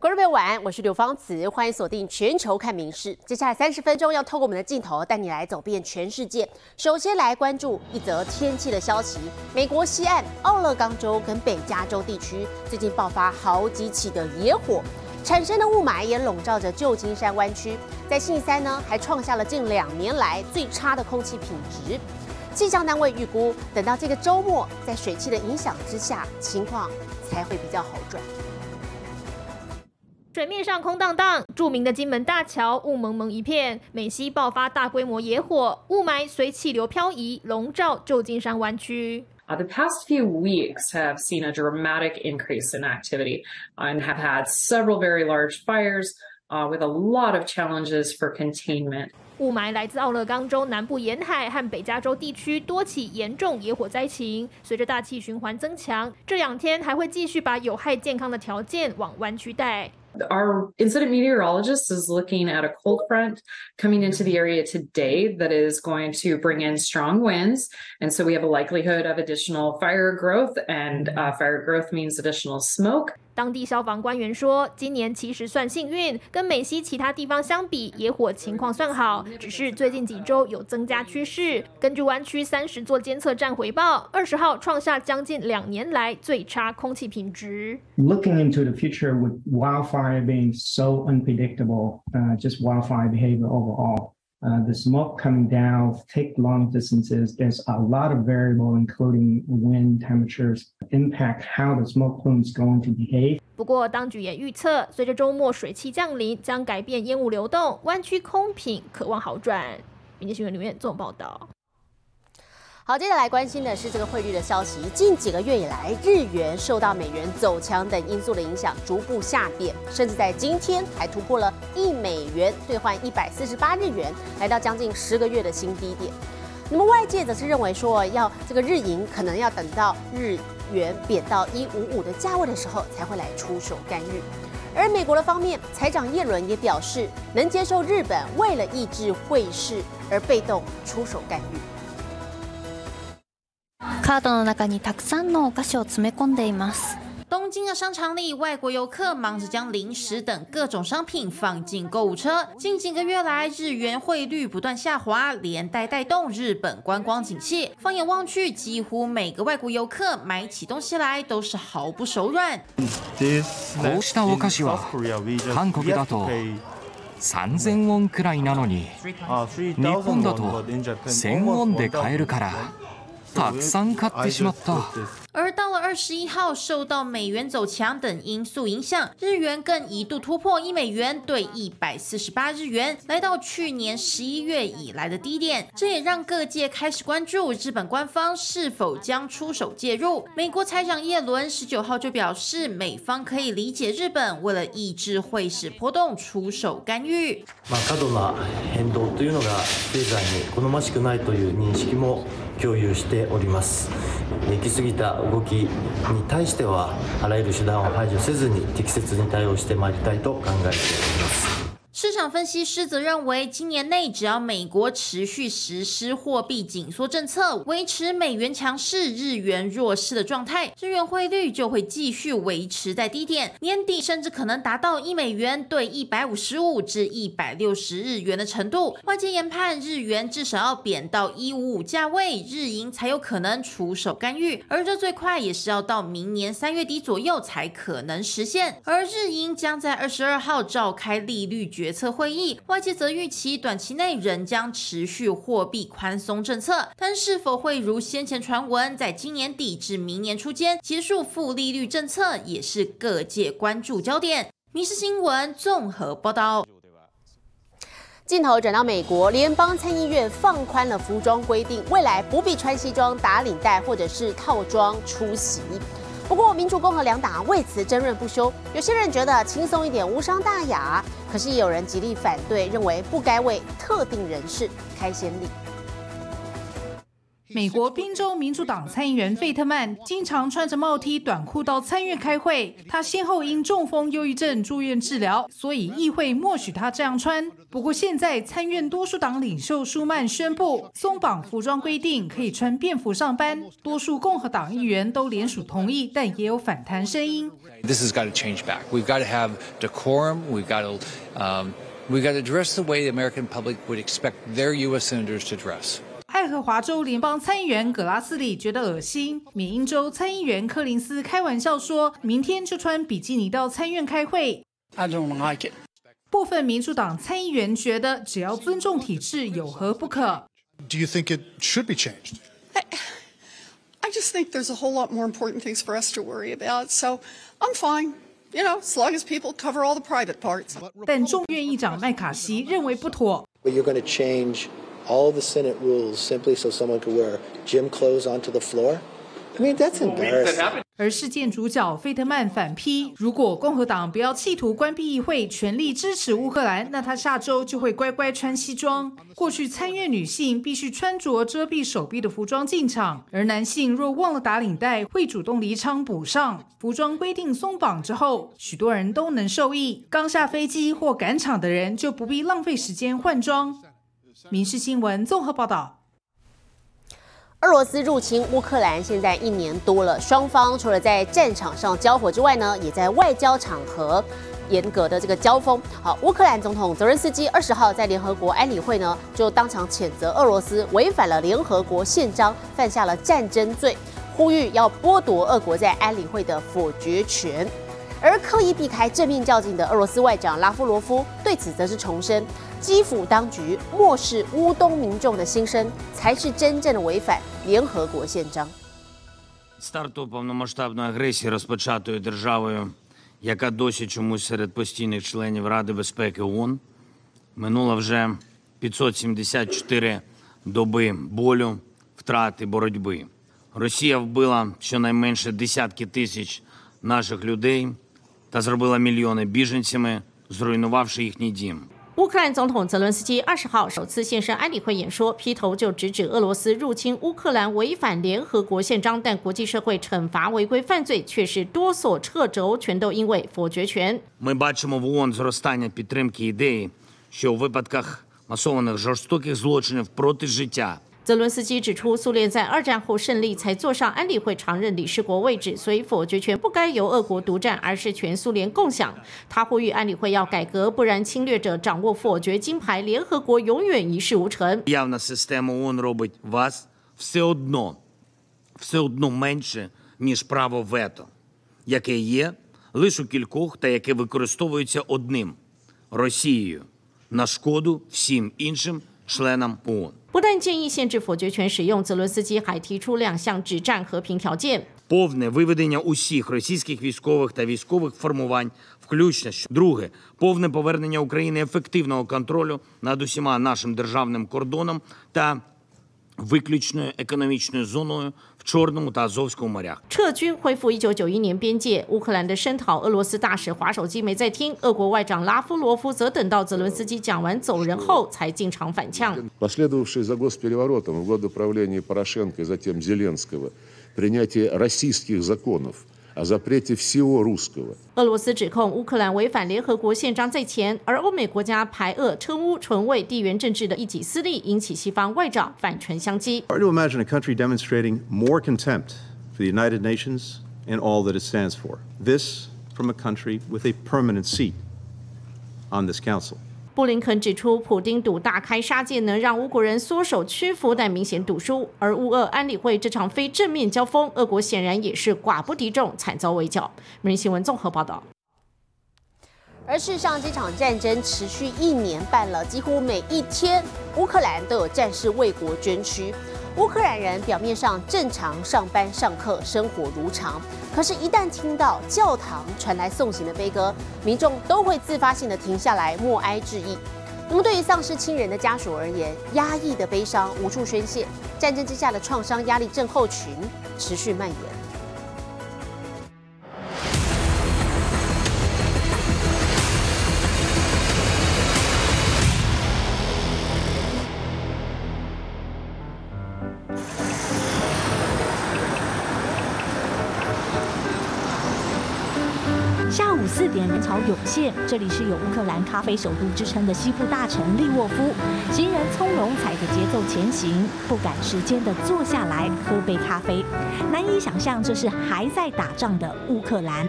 观众朋友晚安，我是刘芳慈，欢迎锁定全球看名事。接下来三十分钟要透过我们的镜头带你来走遍全世界。首先来关注一则天气的消息：美国西岸奥勒冈州跟北加州地区最近爆发好几起的野火，产生的雾霾也笼罩着旧金山湾区。在星期三呢，还创下了近两年来最差的空气品质。气象单位预估，等到这个周末，在水汽的影响之下，情况才会比较好转。水面上空荡荡，著名的金门大桥雾蒙蒙一片。美西爆发大规模野火，雾霾随气流漂移，笼罩旧金山湾区。Uh, the past few weeks have seen a dramatic increase in activity and have had several very large fires uh, with a lot of challenges for containment. 雾霾来自奥勒冈州南部沿海和北加州地区多起严重野火灾情。随着大气循环增强，这两天还会继续把有害健康的条件往湾区带。Our incident meteorologist is looking at a cold front coming into the area today that is going to bring in strong winds. And so we have a likelihood of additional fire growth, and uh, fire growth means additional smoke. 当地消防官员说，今年其实算幸运，跟美西其他地方相比，野火情况算好，只是最近几周有增加趋势。根据湾区三十座监测站回报，二十号创下将近两年来最差空气品质。Looking into the future with wildfire being so unpredictable, uh, just wildfire behavior overall. Uh, the smoke coming down, take long distances. There's a lot of variable, including wind temperatures, impact how the smoke plume is going to behave. 不过，当局也预测，随着周末水汽降临，将改变烟雾流动，湾区空品渴望好转。民间新闻里面做报道。 好，接下来关心的是这个汇率的消息。近几个月以来，日元受到美元走强等因素的影响，逐步下贬，甚至在今天还突破了一美元兑换一百四十八日元，来到将近十个月的新低点。那么外界则是认为说，要这个日银可能要等到日元贬到一五五的价位的时候，才会来出手干预。而美国的方面，财长耶伦也表示，能接受日本为了抑制汇市而被动出手干预。カードの中にたくさんのお菓子を詰め込んでいます。东京的商场里，外国游客忙着将零食等各种商品放进购物车。近几个月来，日元汇率不断下滑，连带带动日本观光景气。放眼望去，几乎每个外国游客买起东西来都是毫不手软。こうしたお菓子は韓国だと三千ウォンくらいなのに、日本だと千ウォンで買えるから。たくさん買ってしまった。而到了二十一号，受到美元走强等因素影响，日元更一度突破一美元兑一百四十八日元，来到去年十一月以来的低点。这也让各界开始关注日本官方是否将出手介入。美国财长耶伦十九号就表示，美方可以理解日本为了抑制汇市波动出手干预。まあ過度な変動というのが経済に好ましくないという認識も 共有しております。行き過ぎた動きに対してはあらゆる手段を排除せずに適切に対応してまいりたいと考えております。场分析师则认为，今年内只要美国持续实施货币紧缩政策，维持美元强势、日元弱势的状态，日元汇率就会继续维持在低点，年底甚至可能达到一美元兑一百五十五至一百六十日元的程度。外界研判，日元至少要贬到一五五价位，日银才有可能出手干预，而这最快也是要到明年三月底左右才可能实现。而日银将在二十二号召开利率决。策会议，外界则预期短期内仍将持续货币宽松政策，但是否会如先前传闻，在今年底至明年初间结束负利率政策，也是各界关注焦点。《民事新闻》综合报道。镜头转到美国，联邦参议院放宽了服装规定，未来不必穿西装打领带或者是套装出席。不过，民主、共和两党为此争论不休。有些人觉得轻松一点无伤大雅，可是也有人极力反对，认为不该为特定人士开先例。美国宾州民主党参议员费特曼经常穿着帽 T、短裤到参院开会。他先后因中风、忧郁症住院治疗，所以议会默许他这样穿。不过，现在参院多数党领袖舒曼宣布松绑服装规定，可以穿便服上班。多数共和党议员都联署同意，但也有反弹声音。This has got to change back. We've got to have decorum. We've got to, um, we've got to dress the way the American public would expect their U.S. senators to dress. 爱荷华州联邦参议员葛拉斯里觉得恶心，缅因州参议员柯林斯开玩笑说：“明天就穿比基尼到参院开会。” I don't like it. 部分民主党参议员觉得，只要尊重体制，有何不可？Do you think it should be changed? I, just think there's a whole lot more important things for us to worry about. So I'm fine. You know, as long as people cover all the private parts. 但众院议长麦卡锡认为不妥。But you're going to change all the Senate rules simply so someone could wear gym clothes onto the floor? I mean, that's embarrassing. 而事件主角费特曼反批，如果共和党不要企图关闭议会，全力支持乌克兰，那他下周就会乖乖穿西装。过去参院女性必须穿着遮蔽手臂的服装进场，而男性若忘了打领带，会主动离场补上。服装规定松绑之后，许多人都能受益。刚下飞机或赶场的人就不必浪费时间换装。民事新闻综合报道：俄罗斯入侵乌克兰现在一年多了，双方除了在战场上交火之外呢，也在外交场合严格的这个交锋。好，乌克兰总统泽连斯基二十号在联合国安理会呢，就当场谴责俄罗斯违反了联合国宪章，犯下了战争罪，呼吁要剥夺俄国在安理会的否决权。而刻意避开正面较劲的俄罗斯外长拉夫罗夫对此则是重申。基辅当局漠视乌东民众的心声，才是真正的违反联合国宪章。Старту повномасштабної агресії розпочатою державою, яка досі чомусь серед постійних членів Ради безпеки ООН, минула вже 574 доби болю, втрати боротьби. Росія вбила щонайменше десятки тисяч наших людей та зробила мільйони біженцями, зруйнувавши їхній дім. 乌克兰总统泽伦斯基二十号首次现身安理会演说，劈头就直指俄罗斯入侵乌克兰违反联合国宪章，但国际社会惩罚违规犯罪却是多所掣肘，全都因为否决权。Ми бачимо в ООН зростання підтримки ідеї, що у випадках масованих жорстоких злочинів проти життя. 泽伦斯基指出，苏联在二战后胜利才坐上安理会常任理事国位置，所以否决权不该由俄国独占，而是全苏联共享。他呼吁安理会要改革，不然侵略者掌握否决金牌，联合国永远一事无成。Явна система ООН робить вас все одно, все одно менше ніж право вето, яке є лише у кількох та яке використовується одним Росією на шкоду всім іншим членам ООН. 不但建议限制否决权使用，泽伦斯基还提出两项止战和平条件。Повне виведення усіх російських військових та військових формувань, включно друге, повне повернення України ефективного контролю над усіма нашим державним кордоном та виключною економічною зоною в Чорному та Азовському морях. 撤军恢复1991年边界，乌克兰的声讨俄罗斯大使划手机没在听，俄国外长拉夫罗夫则等到泽伦斯基讲完走人后才进场反呛。Последовавший за госпереворотом в годы правления Порошенко и затем Зеленского принятие российских законов – о запрете всего русского。俄罗斯指控乌克兰违反联合国宪章在前，而欧美国家排俄称乌纯为地缘政治的一己私利，引起西方外长反唇相讥。Hard to imagine a country demonstrating more contempt for the United Nations and all that it stands for. This from a country with a permanent seat on this council. 布林肯指出，普丁赌大开杀戒能让乌国人缩手屈服，但明显赌输。而乌俄安理会这场非正面交锋，俄国显然也是寡不敌众，惨遭围剿。每日新闻综合报道。而事实上，这场战争持续一年半了，几乎每一天，乌克兰都有战士为国捐躯。乌克兰人表面上正常上班、上课，生活如常，可是，一旦听到教堂传来送行的悲歌，民众都会自发性的停下来默哀致意。那么，对于丧失亲人的家属而言，压抑的悲伤无处宣泄，战争之下的创伤压力症候群持续蔓延。这里是有乌克兰咖啡首都之称的西部大城利沃夫，行人从容踩着节奏前行，不赶时间的坐下来喝杯咖啡。难以想象这是还在打仗的乌克兰。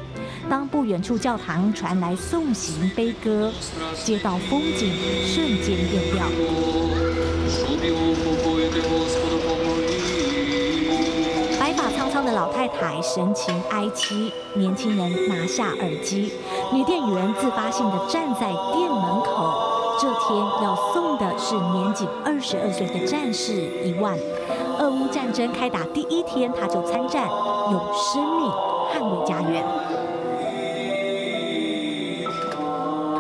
当不远处教堂传来送行悲歌，街道风景瞬间变调。老太太神情哀戚，年轻人拿下耳机，女店员自发性的站在店门口。这天要送的是年仅二十二岁的战士一万。俄乌战争开打第一天，他就参战，用生命捍卫家园。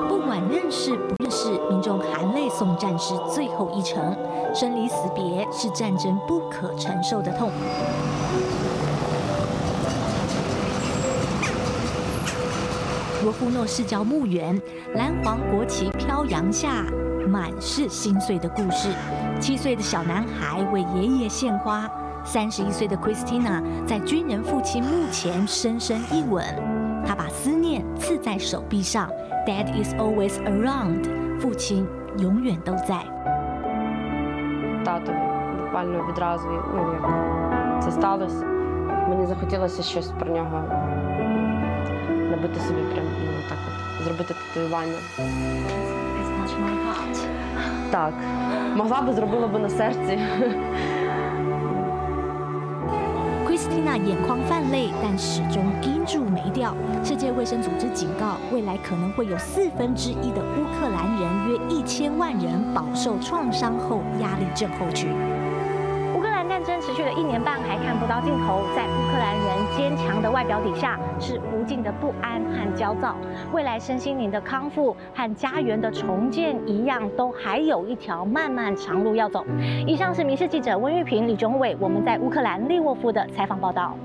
不管认识不认识，民众含泪送战士最后一程。生离死别是战争不可承受的痛。罗夫诺市郊墓园，蓝黄国旗飘扬下，满是心碎的故事。七岁的小男孩为爷爷献花，三十一岁的 Christina 在军人父亲墓前深深一吻，他把思念刺在手臂上。Dad is always around，父亲永远都在。Татові буквально відразу, ну як це сталося. Мені захотілося щось про нього набити собі прям ну так от зробити татуювання. Так, могла би зробила би на серці. Christina 眼眶泛泪，但始终盯住没掉。世界卫生组织警告，未来可能会有四分之一的乌克兰人，约一千万人饱受创伤后压力症候群。 一年半，还看不到尽头。在乌克兰人坚强的外表底下，是无尽的不安和焦躁。未来身心灵的康复和家园的重建一样，都还有一条漫漫长路要走。以上是民事记者温玉平、李忠伟我们在乌克兰利沃夫的采访报道。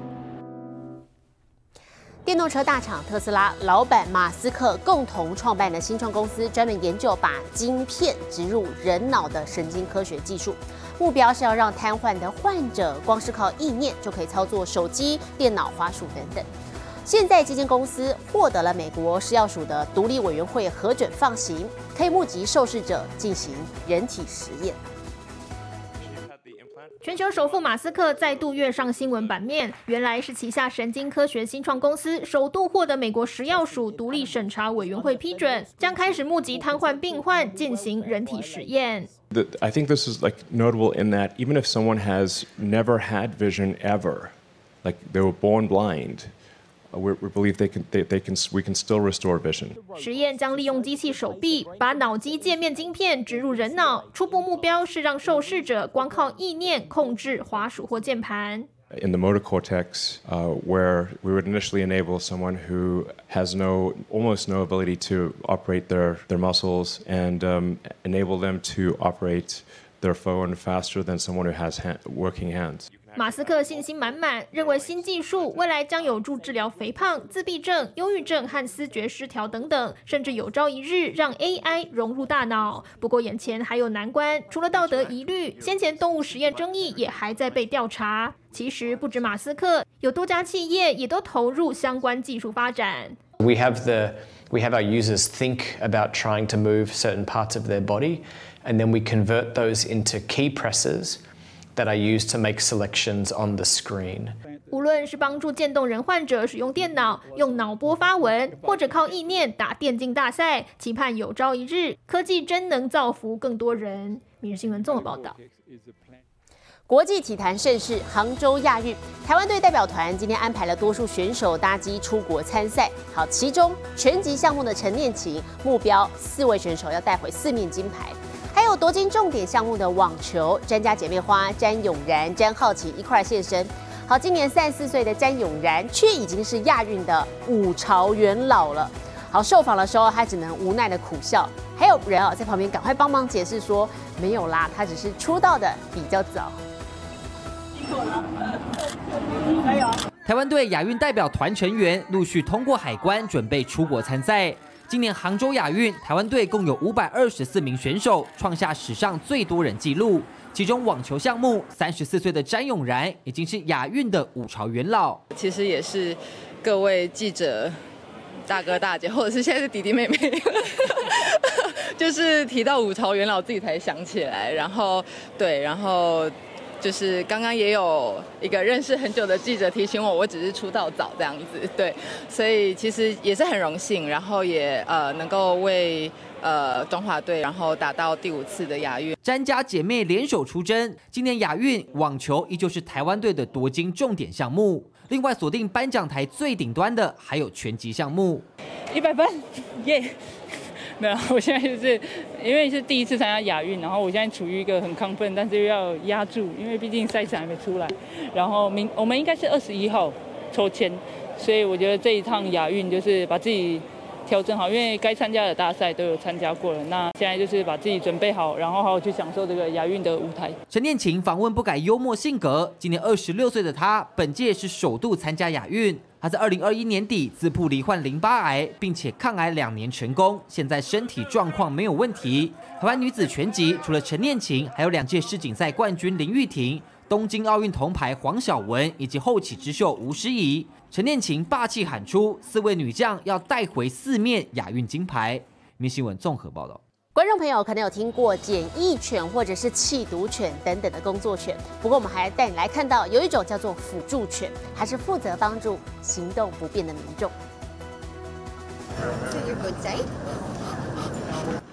电动车大厂特斯拉老板马斯克共同创办的新创公司，专门研究把晶片植入人脑的神经科学技术。目标是要让瘫痪的患者光是靠意念就可以操作手机、电脑、滑鼠等等。现在这间公司获得了美国食药署的独立委员会核准放行，可以募集受试者进行人体实验。全球首富马斯克再度跃上新闻版面，原来是旗下神经科学新创公司首度获得美国食药署独立审查委员会批准，将开始募集瘫痪病患进行人体实验。I think this is like notable in that even if someone has never had vision ever, like they were born blind, we, we believe they can they, they can we can still restore vision. 实验将利用机器手臂把脑机界面晶片植入人脑，初步目标是让受试者光靠意念控制滑鼠或键盘。 In the motor cortex, uh, where we would initially enable someone who has no, almost no ability to operate their, their muscles and um, enable them to operate their phone faster than someone who has ha working hands. 马斯克信心满满，认为新技术未来将有助治疗肥胖、自闭症、忧郁症和思觉失调等等，甚至有朝一日让 AI 融入大脑。不过眼前还有难关，除了道德疑虑，先前动物实验争议也还在被调查。其实不止马斯克，有多家企业也都投入相关技术发展。We have the we have our users think about trying to move certain parts of their body, and then we convert those into key presses. That I use to make selections on the screen. 无论是帮助渐冻人患者使用电脑、用脑波发文，或者靠意念打电竞大赛，期盼有朝一日科技真能造福更多人。每日新闻综合报道。国际体坛盛事杭州亚运，台湾队代表团今天安排了多数选手搭机出国参赛。好，其中拳击项目的陈念琴目标四位选手要带回四面金牌。还有夺金重点项目的网球，詹家姐妹花詹永然、詹浩琪一块现身。好，今年三十四岁的詹永然，却已经是亚运的五朝元老了。好，受访的时候，他只能无奈的苦笑。还有人啊，在旁边赶快帮忙解释说，没有啦，他只是出道的比较早。台湾队亚运代表团成员陆续通过海关，准备出国参赛。今年杭州亚运，台湾队共有五百二十四名选手，创下史上最多人纪录。其中网球项目，三十四岁的詹永然已经是亚运的五朝元老。其实也是各位记者大哥大姐，或者是现在是弟弟妹妹，就是提到五朝元老自己才想起来。然后对，然后就是刚刚也有一个认识很久的记者提醒我，我只是出道早这样子。对，所以其实也是很荣幸，然后也呃能够为呃中华队然后打到第五次的亚运。詹家姐妹联手出征，今年亚运网球依旧是台湾队的夺金重点项目。另外锁定颁奖台最顶端的还有拳击项目，一百分，耶！没有，我现在就是因为是第一次参加亚运，然后我现在处于一个很亢奋，但是又要压住，因为毕竟赛程还没出来。然后明我们应该是二十一号抽签，所以我觉得这一趟亚运就是把自己。调整好，因为该参加的大赛都有参加过了。那现在就是把自己准备好，然后好好去享受这个亚运的舞台。陈念琴访问不改幽默性格，今年二十六岁的她，本届是首度参加亚运。她在二零二一年底自曝罹患淋巴癌，并且抗癌两年成功，现在身体状况没有问题。台湾女子拳击除了陈念琴，还有两届世锦赛冠军林玉婷、东京奥运铜牌黄晓雯以及后起之秀吴诗怡。陈念琴霸气喊出：“四位女将要带回四面亚运金牌。”明新闻综合报道。观众朋友可能有听过检疫犬或者是弃毒犬等等的工作犬，不过我们还带你来看到有一种叫做辅助犬，还是负责帮助行动不便的民众。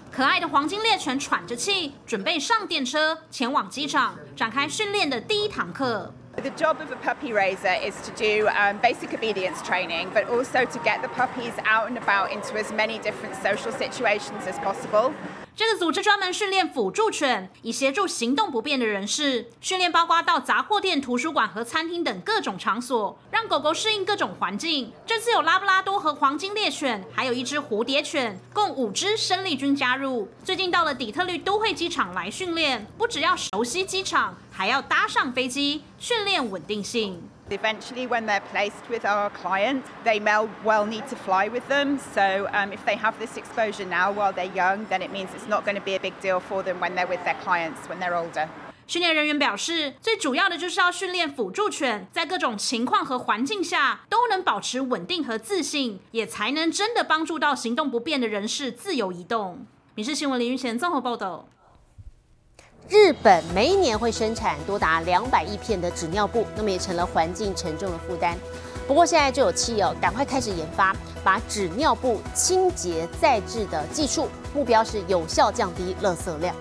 可爱的黄金猎犬喘着气，准备上电车前往机场，展开训练的第一堂课。The job of a puppy raiser is to do um, basic obedience training, but also to get the puppies out and about into as many different social situations as possible. 这个组织专门训练辅助犬，以协助行动不便的人士。训练包括到杂货店、图书馆和餐厅等各种场所，让狗狗适应各种环境。这次有拉布拉多和黄金猎犬，还有一只蝴蝶犬，共五只生力军加入。最近到了底特律都会机场来训练，不只要熟悉机场，还要搭上飞机，训练稳定性。Eventually, when they're placed with our client, they may well need to fly with them. So, um, if they have this exposure now while they're young, then it means it's not going to be a big deal for them when they're with their clients when they're older. 训练人员表示，最主要的就是要训练辅助犬在各种情况和环境下都能保持稳定和自信，也才能真的帮助到行动不便的人士自由移动。《民事新闻》林云贤综合报道。日本每一年会生产多达两百亿片的纸尿布，那么也成了环境沉重的负担。不过现在就有企业赶快开始研发把纸尿布清洁再制的技术，目标是有效降低垃圾量。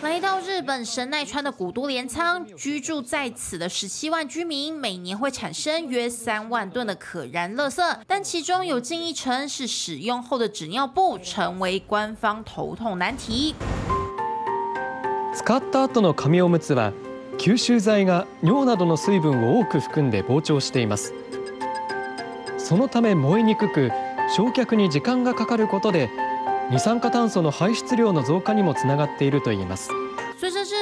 来到日本神奈川的古都镰仓，居住在此的十七万居民，每年会产生约三万吨的可燃垃圾，但其中有近一成是使用后的纸尿布，成为官方头痛难题。使った後の紙おむつは吸収剤が尿などの水分を多く含んで膨張しています。そのため燃えにくく焼却に時間がかかることで二酸化炭素の排出量の増加にもつながっているといいます。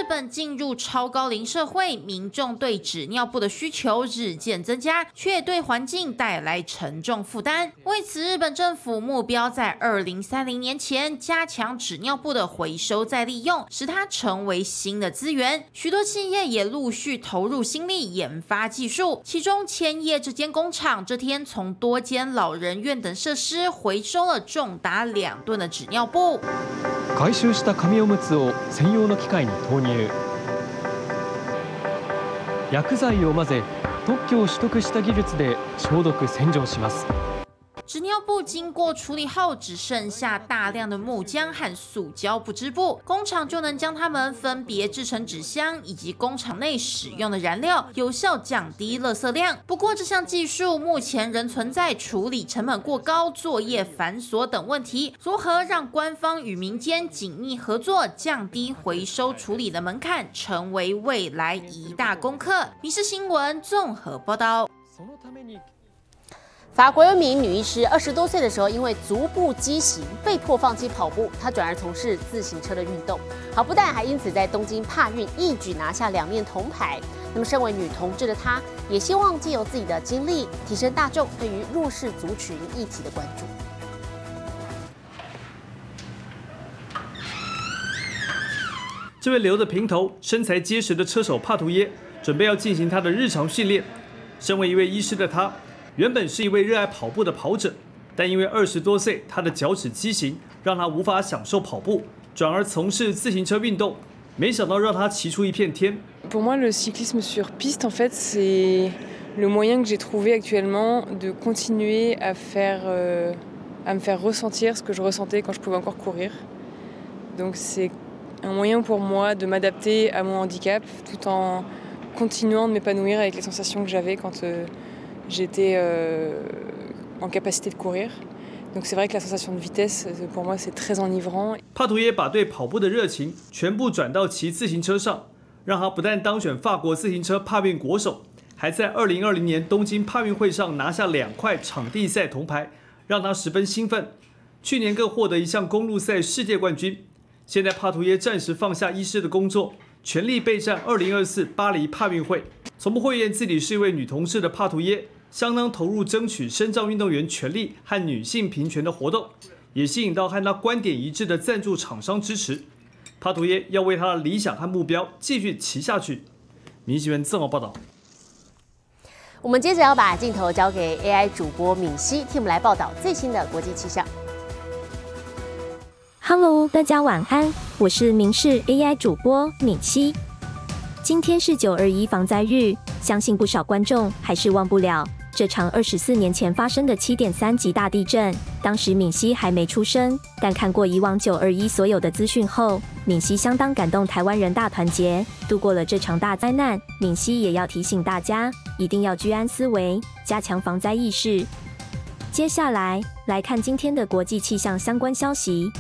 本进入超高龄社会，民众对纸尿布的需求日渐增加，却对环境带来沉重负担。为此，日本政府目标在二零三零年前加强纸尿布的回收再利用，使它成为新的资源。许多企业也陆续投入心力研发技术，其中千叶这间工厂这天从多间老人院等设施回收了重达两吨的纸尿布。回収した紙おむつを専用の機械に投入。薬剤を混ぜ特許を取得した技術で消毒洗浄します。纸尿布经过处理后，只剩下大量的木浆和塑胶不织布，工厂就能将它们分别制成纸箱以及工厂内使用的燃料，有效降低垃圾量。不过，这项技术目前仍存在处理成本过高、作业繁琐等问题。如何让官方与民间紧密合作，降低回收处理的门槛，成为未来一大功课？《民事新闻》综合报道。法国有一名女医师，二十多岁的时候，因为足部畸形被迫放弃跑步，她转而从事自行车的运动。好，不但还因此在东京帕运一举拿下两面铜牌。那么，身为女同志的她，也希望借由自己的经历，提升大众对于弱势族群议题的关注。这位留着平头、身材结实的车手帕图耶，准备要进行他的日常训练。身为一位医师的他。原本是一位热爱跑步的跑者，但因为二十多岁，他的脚趾畸形让他无法享受跑步，转而从事自行车运动。没想到让他骑出一片天。 Pour moi, le cyclisme sur piste, en fait, c'est le moyen que j'ai trouvé actuellement de continuer à faire, euh, à me faire ressentir ce que je ressentais quand je pouvais encore courir. Donc c'est un moyen pour moi de m'adapter à mon handicap tout en continuant de m'épanouir avec les sensations que j'avais quand euh, j'étais euh, en capacité de courir. Donc c'est vrai que la sensation de vitesse, pour moi, c'est très enivrant. 帕图耶把对跑步的热情全部转到骑自行车上，让他不但当选法国自行车帕运国手，还在2020年东京帕运会上拿下两块场地赛铜牌，让他十分兴奋。去年更获得一项公路赛世界冠军。现在帕图耶暂时放下医师的工作，全力备战2024巴黎帕运会。从不讳言自己是一位女同事的帕图耶。相当投入争取身障运动员权利和女性平权的活动，也吸引到和他观点一致的赞助厂商支持。帕图耶要为他的理想和目标继续骑下去。明新闻正好报道。我们接着要把镜头交给 AI 主播敏熙，替我们来报道最新的国际气象。Hello，大家晚安，我是明视 AI 主播敏熙。今天是九二一防灾日，相信不少观众还是忘不了。这场二十四年前发生的七点三级大地震，当时敏熙还没出生，但看过以往九二一所有的资讯后，敏熙相当感动，台湾人大团结，度过了这场大灾难。敏熙也要提醒大家，一定要居安思危，加强防灾意识。接下来来看今天的国际气象相关消息：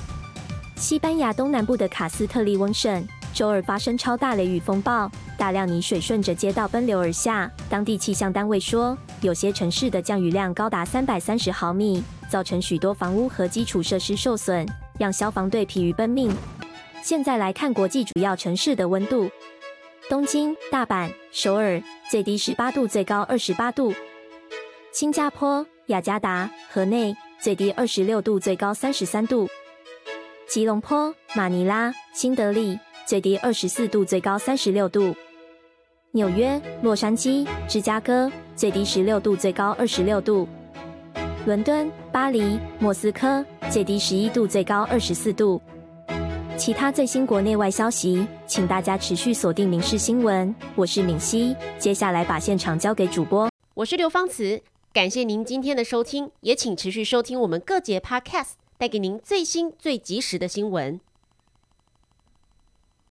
西班牙东南部的卡斯特利翁省周二发生超大雷雨风暴。大量泥水顺着街道奔流而下，当地气象单位说，有些城市的降雨量高达三百三十毫米，造成许多房屋和基础设施受损，让消防队疲于奔命。现在来看国际主要城市的温度：东京、大阪、首尔，最低十八度，最高二十八度；新加坡、雅加达、河内，最低二十六度，最高三十三度；吉隆坡、马尼拉、新德里，最低二十四度，最高三十六度。纽约、洛杉矶、芝加哥最低十六度，最高二十六度；伦敦、巴黎、莫斯科最低十一度，最高二十四度。其他最新国内外消息，请大家持续锁定《民事新闻》，我是敏熙。接下来把现场交给主播，我是刘芳慈，感谢您今天的收听，也请持续收听我们各节 Podcast，带给您最新最及时的新闻。